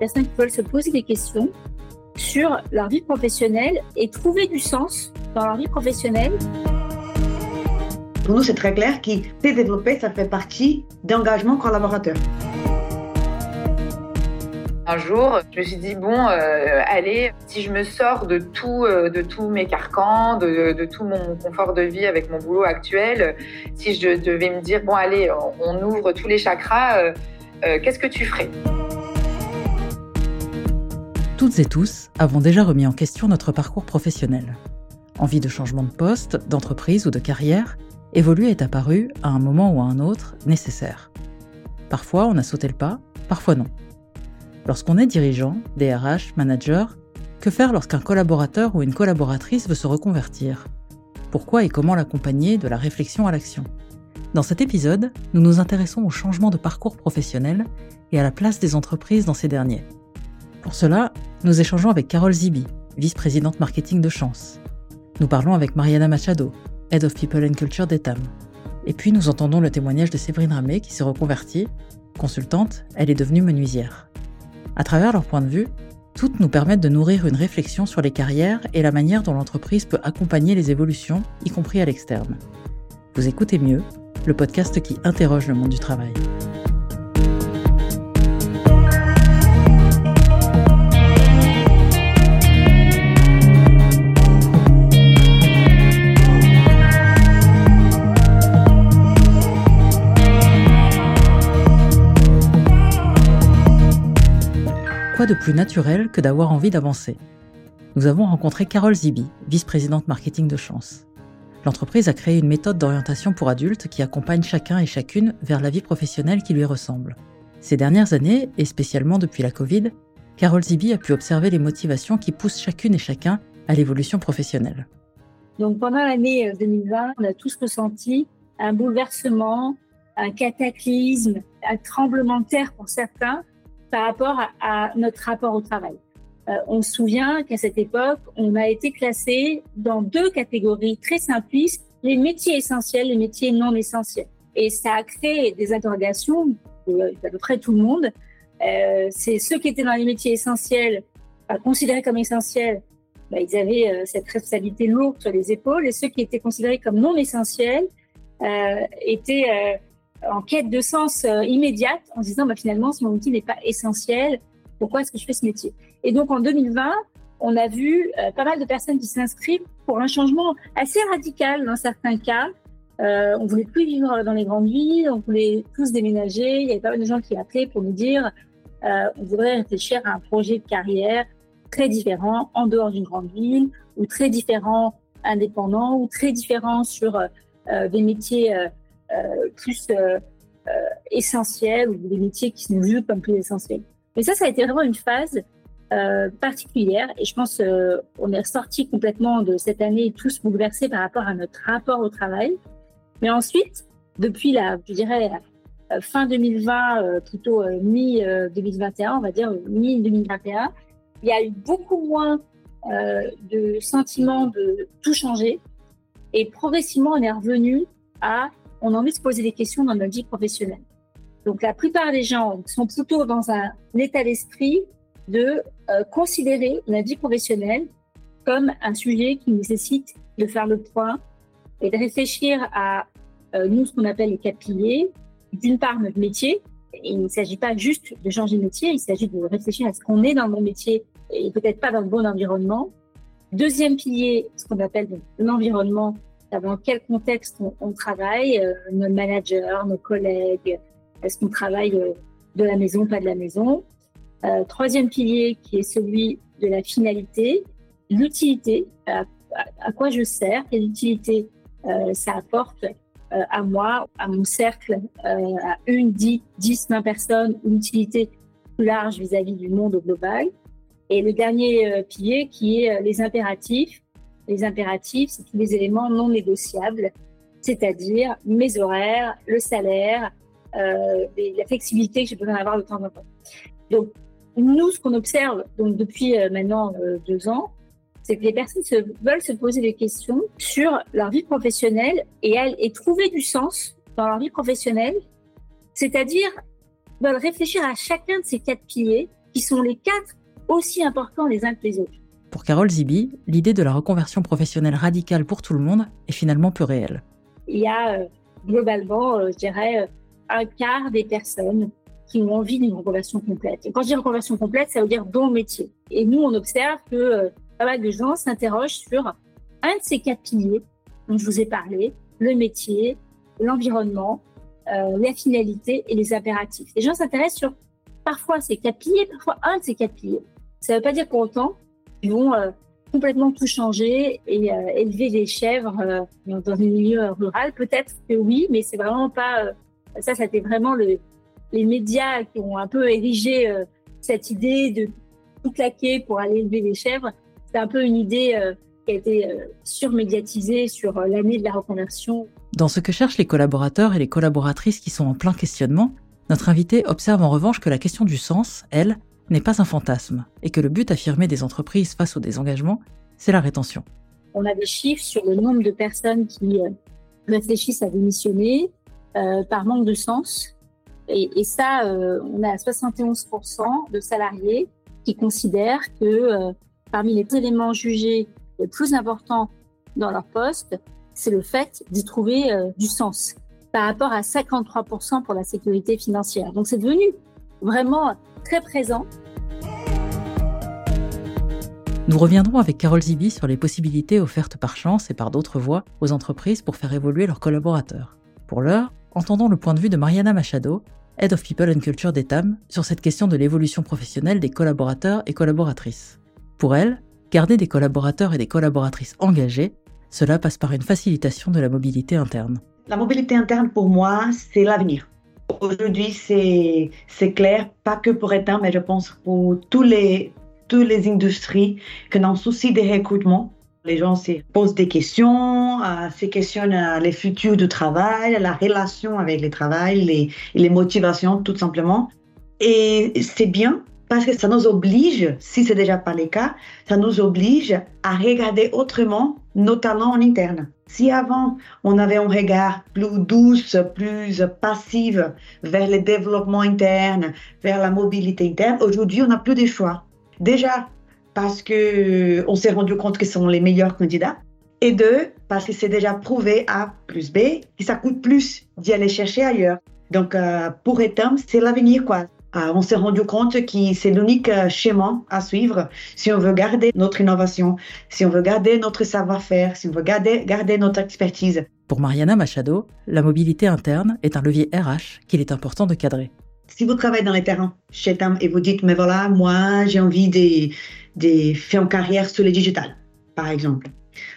personnes qui veulent se poser des questions sur leur vie professionnelle et trouver du sens dans leur vie professionnelle. Pour nous, c'est très clair s'est développé, ça fait partie d'engagement collaborateur. Un jour, je me suis dit bon, euh, allez, si je me sors de tout, euh, de tous mes carcans, de, tout mon confort de vie avec mon boulot actuel, si je devais me dire bon, allez, on, ouvre tous les chakras, euh, qu'est-ce que tu ferais? Toutes et tous avons déjà remis en question notre parcours professionnel. Envie de changement de poste, d'entreprise ou de carrière, évoluer est apparu à un moment ou à un autre nécessaire. Parfois, on a sauté le pas, parfois non. Lorsqu'on est dirigeant, DRH, manager, que faire lorsqu'un collaborateur ou une collaboratrice veut se reconvertir? Pourquoi et comment l'accompagner de la réflexion à l'action? Dans cet épisode, nous nous intéressons au changement de parcours professionnel et à la place des entreprises dans ces derniers. Pour cela, nous échangeons avec Carole Zibi, vice-présidente marketing de Chance. Nous parlons avec Mariana Machado, Head of People and Culture d'Etam. Et puis nous entendons le témoignage de Séverine Ramé qui s'est reconvertie. Consultante, elle est devenue menuisière. À travers leur point de vue, toutes nous permettent de nourrir une réflexion sur les carrières et la manière dont l'entreprise peut accompagner les évolutions, y compris à l'externe. Vous écoutez mieux, le podcast qui interroge le monde du travail. De plus naturel que d'avoir envie d'avancer Nous avons rencontré Carole Zibi, vice-présidente marketing de Chance. L'entreprise a créé une méthode d'orientation pour adultes qui accompagne chacun et chacune vers la vie professionnelle qui lui ressemble. Ces dernières années, et spécialement depuis la Covid, Carole Zibi a pu observer les motivations qui poussent chacune et chacun à l'évolution professionnelle. Donc pendant l'année 2020, euh, on a tous ressenti un bouleversement, un cataclysme, un tremblement de terre pour certains, par rapport à, notre rapport au travail. Euh, on se souvient qu'à cette époque, on a été classé dans deux catégories très simplistes, les métiers essentiels, les métiers non essentiels. Et ça a créé des interrogations d'à peu près tout le monde. Euh, c'est ceux qui étaient dans les métiers essentiels, considérés comme essentiels, bah, ils avaient euh, cette responsabilité lourde sur les épaules, et ceux qui étaient considérés comme non essentiels étaient en quête de sens euh, immédiate en se disant bah, finalement si mon outil n'est pas essentiel, pourquoi est-ce que je fais ce métier? Et donc en 2020, on a vu euh, pas mal de personnes qui s'inscrivent pour un changement assez radical dans certains cas. Euh, on voulait plus vivre dans les grandes villes, on voulait tous déménager. Il y avait pas mal de gens qui appelaient pour nous dire euh, on voudrait réfléchir à un projet de carrière très différent en dehors d'une grande ville ou très différent indépendant ou très différent sur euh, des métiers euh, plus euh, euh, essentiels ou des métiers qui sont vus comme plus essentiels. Mais ça, ça a été vraiment une phase particulière et je pense on est sorti complètement de cette année tous bouleversés par rapport à notre rapport au travail. Mais ensuite, depuis la, je dirais, fin 2020, plutôt mi 2021, on va dire mi 2021, il y a eu beaucoup moins de sentiments de tout changer et progressivement on est revenu à on a envie de se poser des questions dans notre vie professionnelle. Donc la plupart des gens sont plutôt dans un état d'esprit de euh, considérer la vie professionnelle comme un sujet qui nécessite de faire le point et de réfléchir à euh, nous ce qu'on appelle les quatre piliers. D'une part notre métier. il ne s'agit pas juste de changer de métier, il s'agit de réfléchir à ce qu'on est dans le bon métier et peut-être pas dans le bon environnement. Deuxième pilier, ce qu'on appelle l'environnement, dans quel contexte on, travaille, euh, nos managers, nos collègues, est-ce qu'on travaille euh, de la maison, pas de la maison. Euh, troisième pilier qui est celui de la finalité, l'utilité, à, quoi je sers, quelle utilité ça apporte à moi, à mon cercle, à une, dix, dix, vingt personnes, une utilité plus large vis-à-vis -vis du monde global. Et le dernier pilier qui est les impératifs, les impératifs, c'est tous les éléments non négociables, c'est-à-dire mes horaires, le salaire, euh, la flexibilité que je peux avoir de temps en temps. Donc, nous, ce qu'on observe depuis euh, maintenant euh, deux ans, c'est que les personnes veulent se poser des questions sur leur vie professionnelle et, elles, et trouver du sens dans leur vie professionnelle, c'est-à-dire veulent réfléchir à chacun de ces quatre piliers qui sont les quatre aussi importants les uns que les autres. Pour Carole Zibi, l'idée de la reconversion professionnelle radicale pour tout le monde est finalement peu réelle. Il y a euh, globalement, euh, je dirais, euh, un quart des personnes qui ont envie d'une reconversion complète. Et quand je dis reconversion complète, ça veut dire dans le métier. Et nous, on observe que pas mal de gens s'interrogent sur un de ces quatre piliers dont je vous ai parlé, le métier, l'environnement, la finalité et les impératifs. Les gens s'intéressent sur parfois ces quatre piliers, parfois un de ces quatre piliers. Ça ne veut pas dire pour autant qu'ils vont complètement tout changer et euh, élever des chèvres euh, dans un milieu rural Peut-être que oui, mais c'est vraiment pas euh, ça. C'était vraiment le, les médias qui ont un peu érigé cette idée de tout claquer pour aller élever des chèvres. C'est un peu une idée qui a été surmédiatisée sur l'année de la reconversion. Dans ce que cherchent les collaborateurs et les collaboratrices qui sont en plein questionnement, notre invité observe en revanche que la question du sens, elle, n'est pas un fantasme et que le but affirmé des entreprises face au désengagement, c'est la rétention. On a des chiffres sur le nombre de personnes qui euh, réfléchissent à démissionner euh, par manque de sens. Et, ça, euh, on a 71% de salariés qui considèrent que parmi les éléments jugés les plus importants dans leur poste, c'est le fait d'y trouver du sens par rapport à 53% pour la sécurité financière. Donc c'est devenu vraiment très présent. Nous reviendrons avec Carole Zibi sur les possibilités offertes par chance et par d'autres voies aux entreprises pour faire évoluer leurs collaborateurs. Pour l'heure, entendons le point de vue de Mariana Machado, Head of People and Culture d'Etam, sur cette question de l'évolution professionnelle des collaborateurs et collaboratrices. Pour elle, garder des collaborateurs et des collaboratrices engagés, cela passe par une facilitation de la mobilité interne. La mobilité interne, pour moi, c'est l'avenir. Aujourd'hui, c'est clair, pas que pour Etam, mais je pense pour tous les, toutes les industries que dans le souci des recrutements, les gens se posent des questions, euh, se questionnent euh, les futurs du travail, la relation avec le travail, les, motivations tout simplement. Et c'est bien parce que ça nous oblige, si c'est déjà pas le cas, ça nous oblige à regarder autrement nos talents en interne. Si avant, on avait un regard plus douce, plus passif vers le développement interne, vers la mobilité interne, aujourd'hui, on n'a plus de choix. Déjà, parce qu'on s'est rendu compte qu'ils sont les meilleurs candidats. Et deux, parce que c'est déjà prouvé A plus B que ça coûte plus d'y aller chercher ailleurs. Donc, euh, pour Etam, c'est l'avenir, quoi. Euh, on s'est rendu compte que c'est l'unique euh, schéma à suivre si on veut garder notre innovation, si on veut garder notre savoir-faire, si on veut garder, garder notre expertise. Pour Mariana Machado, la mobilité interne est un levier RH qu'il est important de cadrer. Si vous travaillez dans les terrains chez TAM et vous dites, mais voilà, moi, j'ai envie de, faire une carrière sur le digital, par exemple.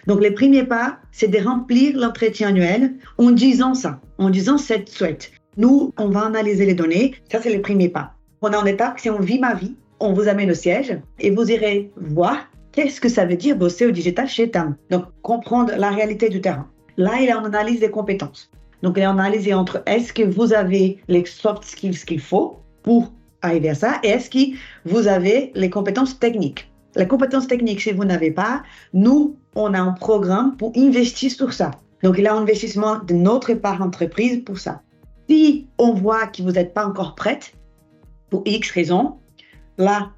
Donc, le premier pas, c'est de remplir l'entretien annuel en disant ça, en disant cette souhaite. Nous, on va analyser les données. Ça, c'est le premier pas. On est en étape, si on vit ma vie, on vous amène au siège et vous irez voir qu'est-ce que ça veut dire bosser au digital chez TAM. Donc, comprendre la réalité du terrain. Là, il est en analyse des compétences. Donc, il est entre est-ce que vous avez les soft skills qu'il faut pour arriver à ça et est-ce que vous avez les compétences techniques? Les compétences techniques, si vous n'avez pas, nous, on a un programme pour investir sur ça. Donc, il y a un investissement de notre part entreprise pour ça. Si on voit que vous n'êtes pas encore prête, pour X raisons, là,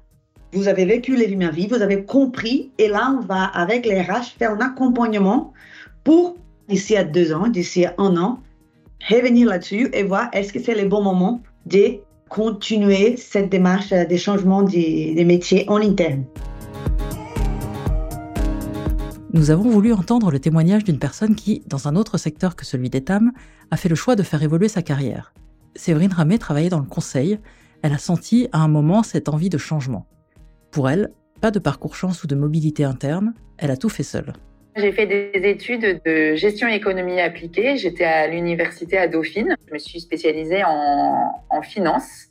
vous avez vécu les ma vie, vous avez compris, et là, on va, avec les RH, faire un accompagnement pour, d'ici à deux ans, d'ici à un an, revenir là-dessus et voir est-ce que c'est le bon moment de continuer cette démarche des changements des, des métiers en interne. Nous avons voulu entendre le témoignage d'une personne qui, dans un autre secteur que celui d'Etam, a fait le choix de faire évoluer sa carrière. Séverine Ramé travaillait dans le conseil. Elle a senti à un moment cette envie de changement. Pour elle, pas de parcours chance ou de mobilité interne, elle a tout fait seule. J'ai fait des études de gestion et économie appliquée. J'étais à l'université à Dauphine. Je me suis spécialisée en, finance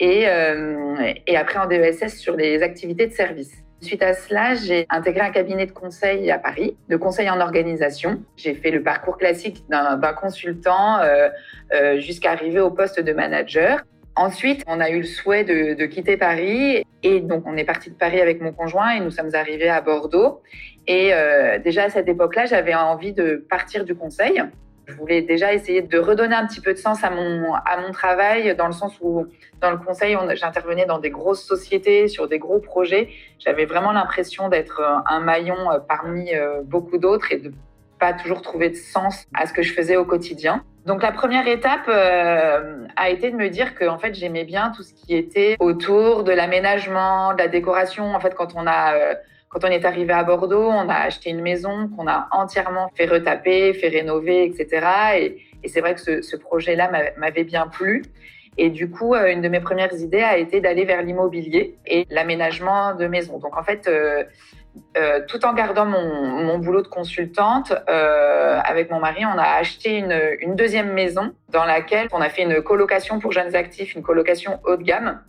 et, euh, et après en DESS sur les activités de service. Suite à cela, j'ai intégré un cabinet de conseil à Paris, de conseil en organisation. J'ai fait le parcours classique d'un consultant euh, euh, jusqu'à arriver au poste de manager. Ensuite, on a eu le souhait de, quitter Paris et donc on est parti de Paris avec mon conjoint et nous sommes arrivés à Bordeaux. Et euh, déjà à cette époque-là, j'avais envie de partir du conseil Je voulais déjà essayer de redonner un petit peu de sens à mon, à mon travail, dans le sens où, dans le conseil, j'intervenais dans des grosses sociétés, sur des gros projets. J'avais vraiment l'impression d'être un maillon euh, parmi euh, beaucoup d'autres et de pas toujours trouver de sens à ce que je faisais au quotidien. Donc la première étape euh, a été de me dire que en fait j'aimais bien tout ce qui était autour de l'aménagement, de la décoration. En fait, quand on a quand on est arrivé à Bordeaux, on a acheté une maison qu'on a entièrement fait retaper, fait rénover, etc. Et, c'est vrai que ce, projet-là m'avait bien plu. Et du coup, euh, une de mes premières idées a été d'aller vers l'immobilier et l'aménagement de maisons. Donc en fait, euh, euh, tout en gardant mon, boulot de consultante, avec mon mari, on a acheté une, deuxième maison dans laquelle on a fait une colocation pour jeunes actifs, une colocation haut de gamme.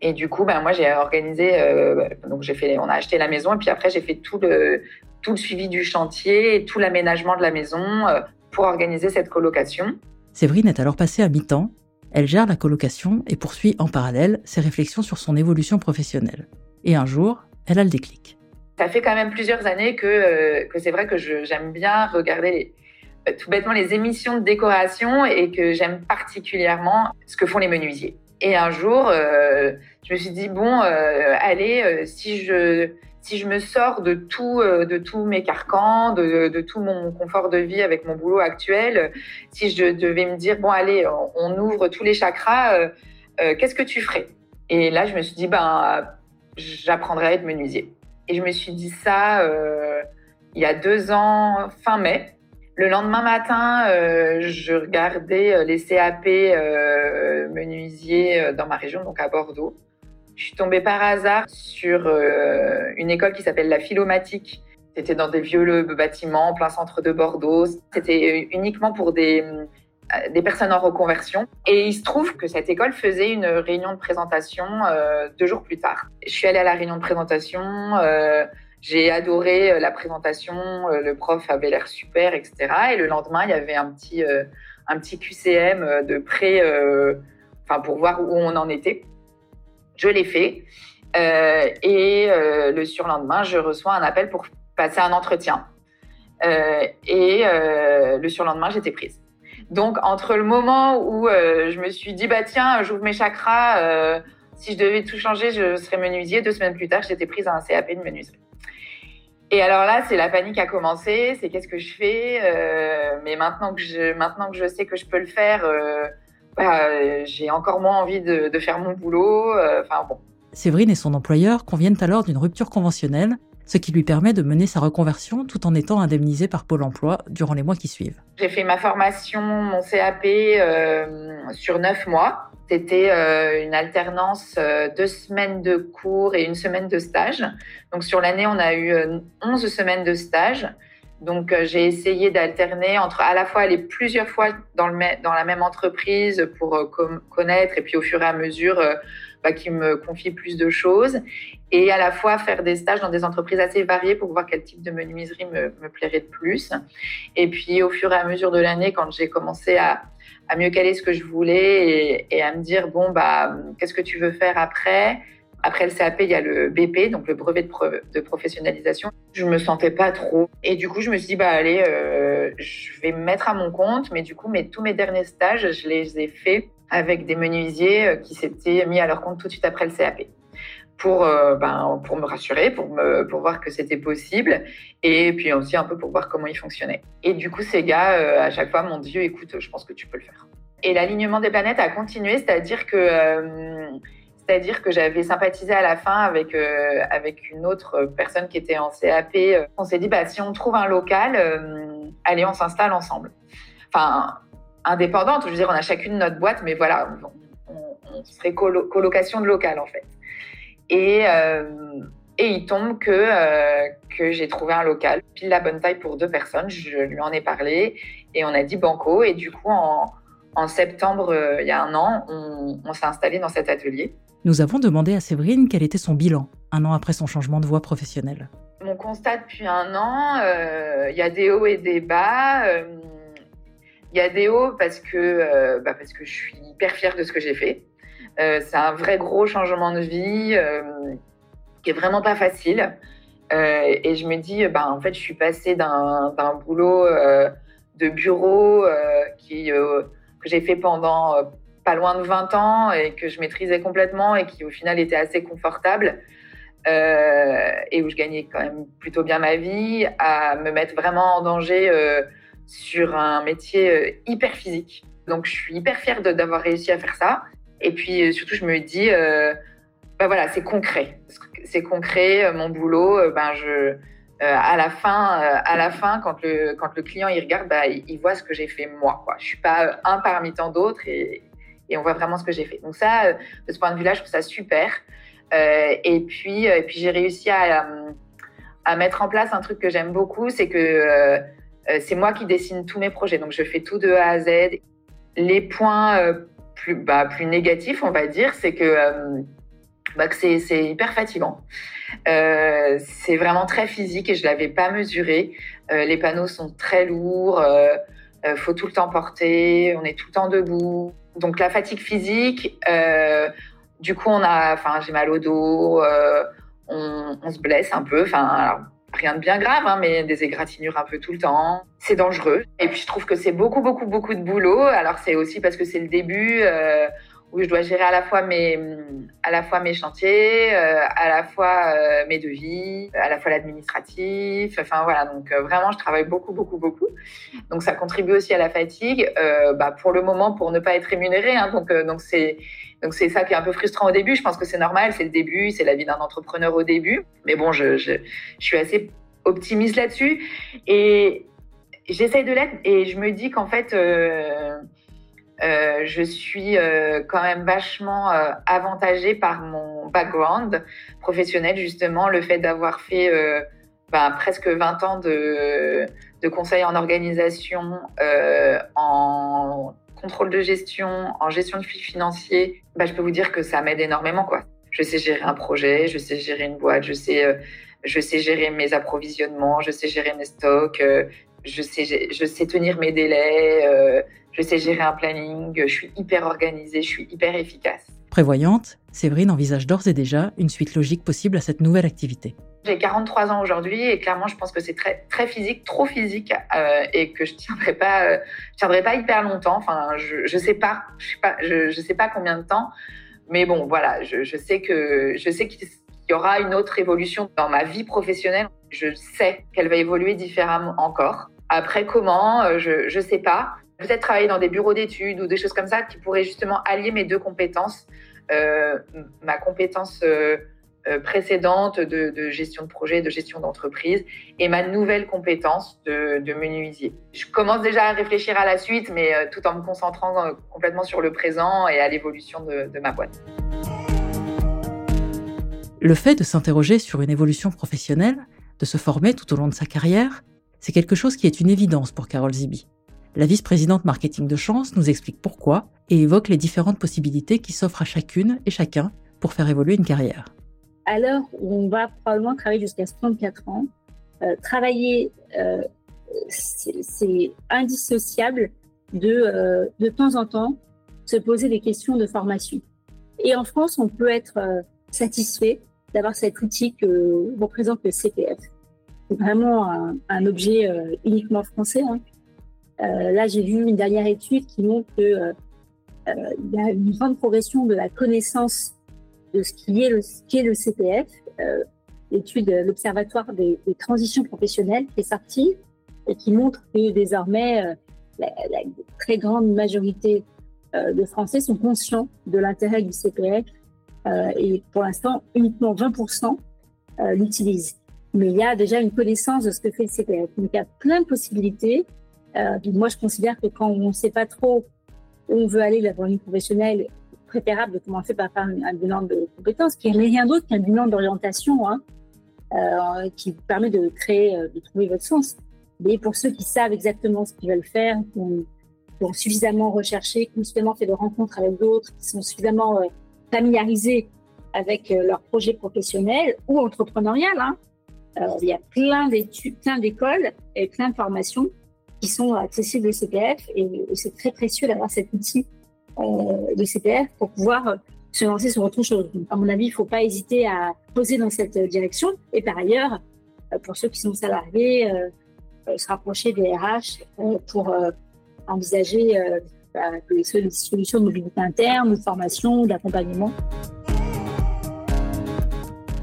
Et du coup, ben, moi, j'ai organisé, euh, donc j'ai fait, on a acheté la maison et puis après, j'ai fait tout le, tout le suivi du chantier et tout l'aménagement de la maison euh, pour organiser cette colocation. Séverine est alors passée à mi-temps. Elle gère la colocation et poursuit en parallèle ses réflexions sur son évolution professionnelle. Et un jour, elle a le déclic. Ça fait quand même plusieurs années que, euh, que c'est vrai que j'aime bien regarder tout bêtement les émissions de décoration et que j'aime particulièrement ce que font les menuisiers. Et un jour, euh, je me suis dit bon, euh, allez, euh, si je si je me sors de tout de tous mes carcans, de, de, tout mon confort de vie avec mon boulot actuel, si je devais me dire bon, allez, on, ouvre tous les chakras, qu'est-ce que tu ferais? Et là, je me suis dit ben, j'apprendrais à être menuisier. Et je me suis dit ça il y a deux ans, fin mai. Le lendemain matin, euh, je regardais euh, les CAP euh, menuisiers dans ma région, donc à Bordeaux. Je suis tombée par hasard sur une école qui s'appelle la Philomatique. C'était dans des vieux bâtiments en plein centre de Bordeaux. C'était uniquement pour des, des personnes en reconversion. Et il se trouve que cette école faisait une réunion de présentation deux jours plus tard. Je suis allée à la réunion de présentation. J'ai adoré euh, la présentation, euh, le prof avait l'air super, etc. Et le lendemain, il y avait un petit, euh, un petit QCM de près, pour voir où on en était. Je l'ai fait. et le surlendemain, je reçois un appel pour passer un entretien. et le surlendemain, j'étais prise. Donc, entre le moment où je me suis dit, bah tiens, j'ouvre mes chakras, si je devais tout changer, je serais menuisier. Deux semaines plus tard, j'étais prise à un CAP de menuiserie. Et alors là, c'est la panique a commencé. C'est qu'est-ce que je fais euh, Mais maintenant que je maintenant que je sais que je peux le faire, euh, bah, j'ai encore moins envie de, faire mon boulot. Euh, enfin bon. Séverine et son employeur conviennent alors d'une rupture conventionnelle, ce qui lui permet de mener sa reconversion tout en étant indemnisée par Pôle Emploi durant les mois qui suivent. J'ai fait ma formation, mon CAP sur neuf mois. C'était euh, une alternance euh, deux semaines de cours et une semaine de stage. Donc sur l'année, on a eu 11 euh, semaines de stage. Donc j'ai essayé d'alterner entre à la fois aller plusieurs fois dans, le, dans la même entreprise pour connaître et puis au fur et à mesure bah, qui me confie plus de choses et à la fois faire des stages dans des entreprises assez variées pour voir quel type de menuiserie me, me plairait de plus. Et puis au fur et à mesure de l'année, quand j'ai commencé à, mieux caler ce que je voulais et, à me dire bon bah qu'est-ce que tu veux faire après? Après le CAP, il y a le BP, donc le brevet de, professionnalisation. Je me sentais pas trop. Et du coup, je me suis dit, bah allez, euh, je vais me mettre à mon compte. Mais du coup, mes, tous mes derniers stages, je les ai faits avec des menuisiers euh, qui s'étaient mis à leur compte tout de suite après le CAP pour, euh, ben, pour me rassurer, pour, me, pour voir que c'était possible, et puis aussi un peu pour voir comment il fonctionnait. Et du coup, ces gars, euh, à chaque fois, m'ont dit, écoute, je pense que tu peux le faire. Et l'alignement des planètes a continué, c'est-à-dire que, que j'avais sympathisé à la fin avec, avec une autre personne qui était en CAP. On s'est dit, bah, si on trouve un local, allez, on s'installe ensemble. Enfin, indépendante, je veux dire, on a chacune notre boîte, mais voilà, on, serait colocation de local, en fait. Et, euh, et il tombe que, euh, que j'ai trouvé un local, pile la bonne taille pour deux personnes. Je lui en ai parlé et on a dit banco. Et du coup, en, en septembre, euh, il y a un an, on, on s'est installé dans cet atelier. Nous avons demandé à Séverine quel était son bilan un an après son changement de voie professionnelle. Mon constat depuis un an, il y a des hauts et des bas. Il y a des hauts parce que, bah parce que je suis hyper fière de ce que j'ai fait. Euh, c'est un vrai gros changement de vie euh, qui est vraiment pas facile. Euh, et je me dis, ben, en fait, je suis passée d'un boulot de bureau que j'ai fait pendant pas loin de 20 ans et que je maîtrisais complètement et qui au final était assez confortable et où je gagnais quand même plutôt bien ma vie, à me mettre vraiment en danger sur un métier hyper physique. Donc je suis hyper fière d'avoir réussi à faire ça. Et puis surtout, je me dis, bah voilà, c'est concret. C'est concret, mon boulot, ben je euh, à la fin, euh, à la fin, quand le quand le client il regarde, bah, il, voit ce que j'ai fait moi. Quoi. Je suis pas un parmi tant d'autres et, et on voit vraiment ce que j'ai fait. Donc ça, euh, de ce point de vue-là, je trouve ça super. et puis et puis j'ai réussi à à mettre en place un truc que j'aime beaucoup, c'est que c'est moi qui dessine tous mes projets. Donc je fais tout de A à Z. Les points plus bah, plus négatifs, on va dire, c'est que bah, que c'est hyper fatigant. Euh, c'est vraiment très physique et je l'avais pas mesuré. Euh, les panneaux sont très lourds, euh, euh, faut tout le temps porter, on est tout le temps debout. Donc la fatigue physique, euh, du coup j'ai mal au dos, on, on, se blesse un peu. Enfin rien de bien grave, hein, mais des égratignures un peu tout le temps. C'est dangereux. Et puis je trouve que c'est beaucoup beaucoup beaucoup de boulot. Alors c'est aussi parce que c'est le début où je dois gérer à la fois mes, chantiers, euh, à la fois euh, mes devis, à la fois l'administratif. Enfin voilà, donc euh, vraiment, je travaille beaucoup, beaucoup, beaucoup. Donc ça contribue aussi à la fatigue. bah, pour le moment, pour ne pas être rémunéré. Hein, donc c'est donc c'est ça qui est un peu frustrant au début. Je pense que c'est normal, c'est le début, c'est la vie d'un entrepreneur au début. Mais bon, je, je suis assez optimiste là-dessus et j'essaye de l'être et je me dis qu'en fait euh, je suis euh, quand même vachement euh, avantagée par mon background professionnel, justement, le fait d'avoir fait euh, ben, presque 20 ans de, de conseil en organisation, en contrôle de gestion, en gestion de flux financiers. Ben, je peux vous dire que ça m'aide énormément. Je sais gérer un projet, je sais gérer une boîte, je sais, je sais gérer mes approvisionnements, je sais gérer mes stocks, je sais, je sais tenir mes délais je sais gérer un planning, je suis hyper organisée, je suis hyper efficace. Prévoyante, Séverine envisage d'ores et déjà une suite logique possible à cette nouvelle activité. J'ai 43 ans aujourd'hui et clairement, je pense que c'est très, très physique, trop physique euh, et que je tiendrai pas, euh, je tiendrai pas hyper longtemps. Enfin, je, je sais pas, je sais pas, je, je sais pas combien de temps, mais bon, voilà, je, je sais que je sais qu'il y aura une autre évolution dans ma vie professionnelle. Je sais qu'elle va évoluer différemment encore. Après, comment, euh, je, je sais pas peut-être travailler dans des bureaux d'études ou des choses comme ça qui pourraient justement allier mes deux compétences, euh, ma compétence euh, précédente de, gestion de projet, de gestion d'entreprise et ma nouvelle compétence de, menuisier. Je commence déjà à réfléchir à la suite, mais tout en me concentrant complètement sur le présent et à l'évolution de ma boîte. Le fait de s'interroger sur une évolution professionnelle, de se former tout au long de sa carrière, c'est quelque chose qui est une évidence pour Carole Zibi. La vice-présidente marketing de Chance nous explique pourquoi et évoque les différentes possibilités qui s'offrent à chacune et chacun pour faire évoluer une carrière. À l'heure où on va probablement travailler jusqu'à 64 ans, euh, travailler, euh, c'est indissociable de, euh, de temps en temps se poser des questions de formation. Et en France, on peut être satisfait d'avoir cet outil que représente le CPF. Vraiment un, objet euh, uniquement français. Hein. Euh, là, j'ai vu une dernière étude qui montre qu'il euh, y a une grande progression de la connaissance de ce qui est le, CPF. L'étude, l'Observatoire des, transitions professionnelles qui est sortie et qui montre que désormais, la, très grande majorité de Français sont conscients de l'intérêt du CPF et pour l'instant, uniquement 20% euh, l'utilisent. Mais il y a déjà une connaissance de ce que fait le CPF. Donc il y a plein de possibilités. Euh, moi, je considère que quand on ne sait pas trop où on veut aller la vie professionnelle, préférable de commencer par faire un, bilan de compétences, qui n'est rien d'autre qu'un bilan d'orientation, hein, euh, qui vous permet de créer, euh, de trouver votre sens. Mais pour ceux qui savent exactement ce qu'ils veulent faire, qui ont, suffisamment recherché, qui ont suffisamment fait de rencontres avec d'autres, qui sont suffisamment familiarisés avec leur projet professionnel ou entrepreneurial, hein, euh, il y a plein d'études, plein d'écoles et plein de formations qui sont accessibles au CPF et, c'est très précieux d'avoir cet outil euh, de CPF pour pouvoir euh, se lancer sur autre chose. Donc, à mon avis, il ne faut pas hésiter à poser dans cette direction. Et par ailleurs, euh, pour ceux qui sont salariés, se rapprocher des RH pour envisager bah, des solutions de mobilité interne, de formation, d'accompagnement.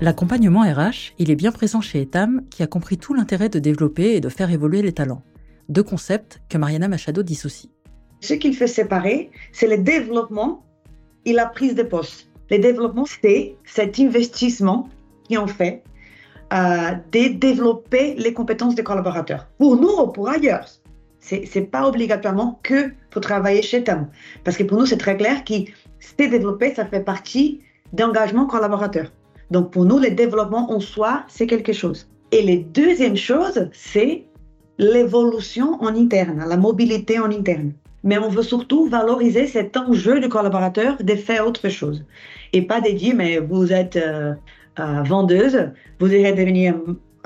L'accompagnement RH, il est bien présent chez Etam, qui a compris tout l'intérêt de développer et de faire évoluer les talents. Deux concepts que Mariana Machado dissocie. Ce qu'il fait séparer, c'est le développement et la prise de poste. Le développement, c'est cet investissement qui en fait euh, de développer les compétences des collaborateurs. Pour nous ou pour ailleurs. C'est n'est pas obligatoirement que pour travailler chez Etam. Parce que pour nous, c'est très clair que c'est développé, ça fait partie d'engagement collaborateur. Donc pour nous, le développement en soi, c'est quelque chose. Et la deuxième chose, c'est l'évolution en interne, la mobilité en interne. Mais on veut surtout valoriser cet enjeu du collaborateur de faire autre chose. Et pas de dire, mais vous êtes euh, euh, vendeuse, vous irez devenir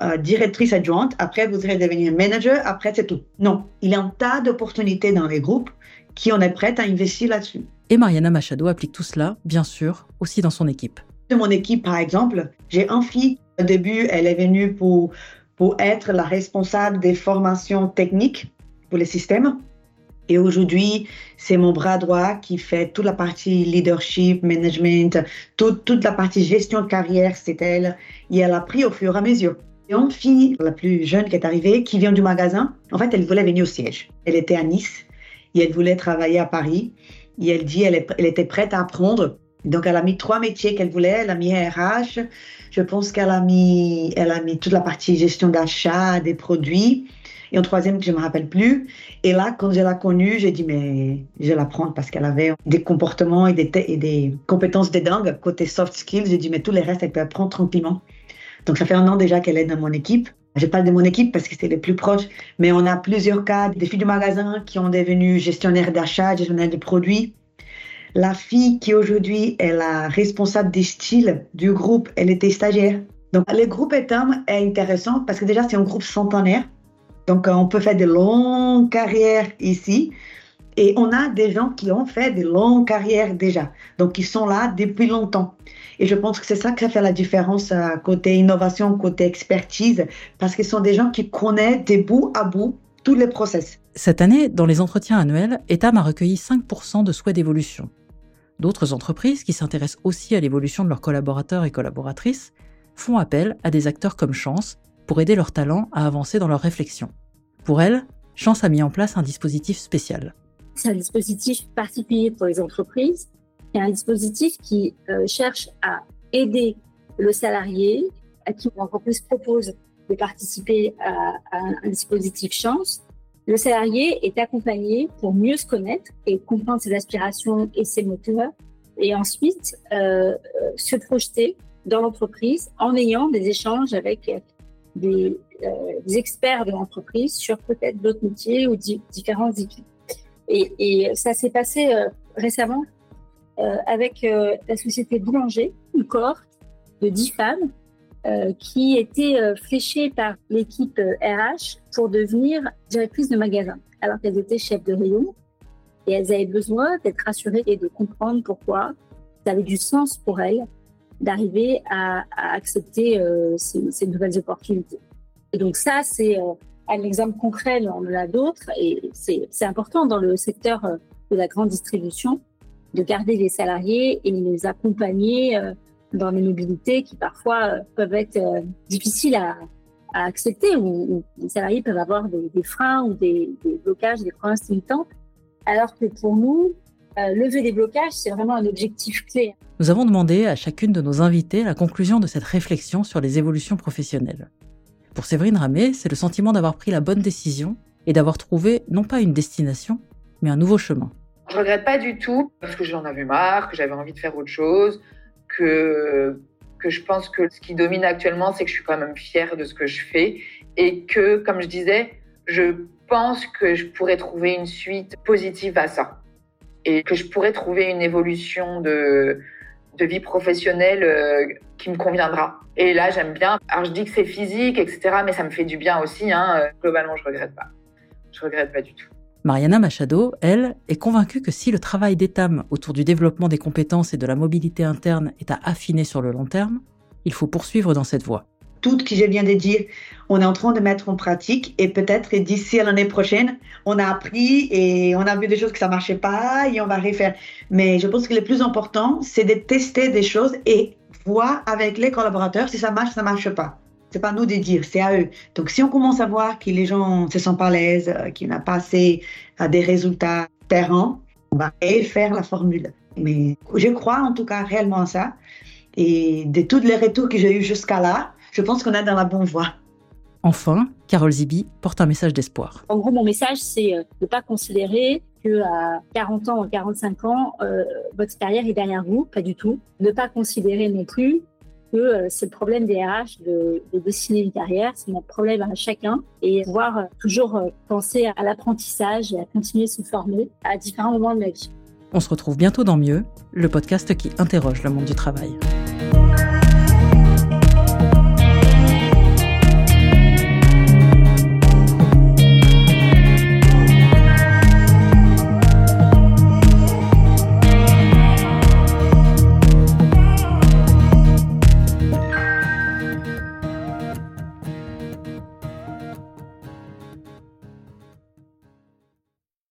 euh, directrice adjointe, après vous irez devenir manager, après c'est tout. Non, il y a un tas d'opportunités dans les groupes qui en est prêt à investir là-dessus. Et Mariana Machado applique tout cela, bien sûr, aussi dans son équipe de mon équipe, par exemple, j'ai un fille. Au début, elle est venue pour, pour être la responsable des formations techniques pour les systèmes. Et aujourd'hui, c'est mon bras droit qui fait toute la partie leadership, management, toute, toute la partie gestion de carrière, c'est elle. Et elle a pris au fur et à mesure. Et une fille, la plus jeune qui est arrivée, qui vient du magasin, en fait, elle voulait venir au siège. Elle était à Nice et elle voulait travailler à Paris. Et elle dit elle, elle était prête à apprendre donc, elle a mis trois métiers qu'elle voulait. Elle a mis RH. Je pense qu'elle a mis, elle a mis toute la partie gestion d'achat des produits. Et un troisième que je ne me rappelle plus. Et là, quand je l'ai connue, j'ai dit, mais je vais la prendre parce qu'elle avait des comportements et des, et des compétences de dingue. Côté soft skills, j'ai dit, mais tous les restes, elle peut apprendre tranquillement. Donc, ça fait un an déjà qu'elle est dans mon équipe. Je parle de mon équipe parce que c'était les plus proches, mais on a plusieurs cas, des filles du magasin qui ont devenu gestionnaires d'achat, gestionnaires de produits, la fille qui aujourd'hui est la responsable des styles du groupe, elle était stagiaire. Donc le groupe Etam est intéressant parce que déjà c'est un groupe centenaire. Donc on peut faire de longues carrières ici. Et on a des gens qui ont fait de longues carrières déjà. Donc ils sont là depuis longtemps. Et je pense que c'est ça qui fait la différence euh, côté innovation, côté expertise, parce qu'ils sont des gens qui connaissent des bout à bout tous les process. Cette année, dans les entretiens annuels, Etam a recueilli 5% de souhaits d'évolution. D'autres entreprises, qui s'intéressent aussi à l'évolution de leurs collaborateurs et collaboratrices, font appel à des acteurs comme Chance pour aider leurs talents à avancer dans leur réflexion. Pour elle, Chance a mis en place un dispositif spécial. C'est un dispositif particulier pour les entreprises. C'est un dispositif qui euh, cherche à aider le salarié à qui l'entreprise propose de participer à un dispositif Chance le salarié est accompagné pour mieux se connaître et comprendre ses aspirations et ses moteurs, et ensuite euh, euh se projeter dans l'entreprise en ayant des échanges avec des, euh, des experts de l'entreprise sur peut-être d'autres métiers ou différentes équipes. Et, et ça s'est passé euh, récemment euh, avec la société Boulanger, une cohorte de 10 femmes euh, qui était euh, fléchée par l'équipe RH euh, pour devenir directrice de magasin, alors qu'elles étaient chefs de rayon. Et elles avaient besoin d'être rassurées et de comprendre pourquoi ça avait du sens pour elles d'arriver à, accepter ces, nouvelles opportunités. Et donc ça, c'est un exemple concret, on en a d'autres, et c'est important dans le secteur de la grande distribution de garder les salariés et les accompagner dans les mobilités qui parfois euh, peuvent être euh, difficiles à, accepter, où, les salariés peuvent avoir des, freins ou des, blocages, des freins limitants, alors que pour nous, euh, lever des blocages, c'est vraiment un objectif clé. Nous avons demandé à chacune de nos invités la conclusion de cette réflexion sur les évolutions professionnelles. Pour Séverine Ramé, c'est le sentiment d'avoir pris la bonne décision et d'avoir trouvé non pas une destination, mais un nouveau chemin. Je regrette pas du tout parce que j'en avais marre, que j'avais envie de faire autre chose, que, je pense que ce qui domine actuellement, c'est que je suis quand même fière de ce que je fais et que, comme je disais, je pense que je pourrais trouver une suite positive à ça et que je pourrais trouver une évolution de, vie professionnelle euh, qui me conviendra. Et là, j'aime bien. Alors, je dis que c'est physique, etc., mais ça me fait du bien aussi. Hein. Globalement, je regrette pas. Je regrette pas du tout. Mariana Machado, elle, est convaincue que si le travail d'ETAM autour du développement des compétences et de la mobilité interne est à affiner sur le long terme, il faut poursuivre dans cette voie. tout ce que je viens de dire, on est en train de mettre en pratique et peut-être d'ici à l'année prochaine, on a appris et on a vu des choses que ça marchait pas et on va refaire. Mais je pense que le plus important, c'est de tester des choses et voir avec les collaborateurs si ça marche, ça marche pas. C'est pas nous de dire, c'est à eux. Donc si on commence à voir que les gens se sentent pas à l'aise, euh, qu'ils n'ont pas assez à des résultats terrain, on va faire la formule. Mais je crois en tout cas réellement à ça. Et de tous les retours que j'ai eu jusqu'à là, je pense qu'on est dans la bonne voie. Enfin, Carole Zibi porte un message d'espoir. En gros, mon message, c'est euh, de ne pas considérer que à 40 ans ou 45 ans, euh, votre carrière est derrière vous, pas du tout. Ne pas considérer non plus que euh, c'est le problème des RH de, de dessiner une carrière, c'est notre problème à chacun et pouvoir toujours penser à l'apprentissage et à continuer de se former à différents moments de la vie. On se retrouve bientôt dans Mieux, le podcast qui interroge le monde du travail.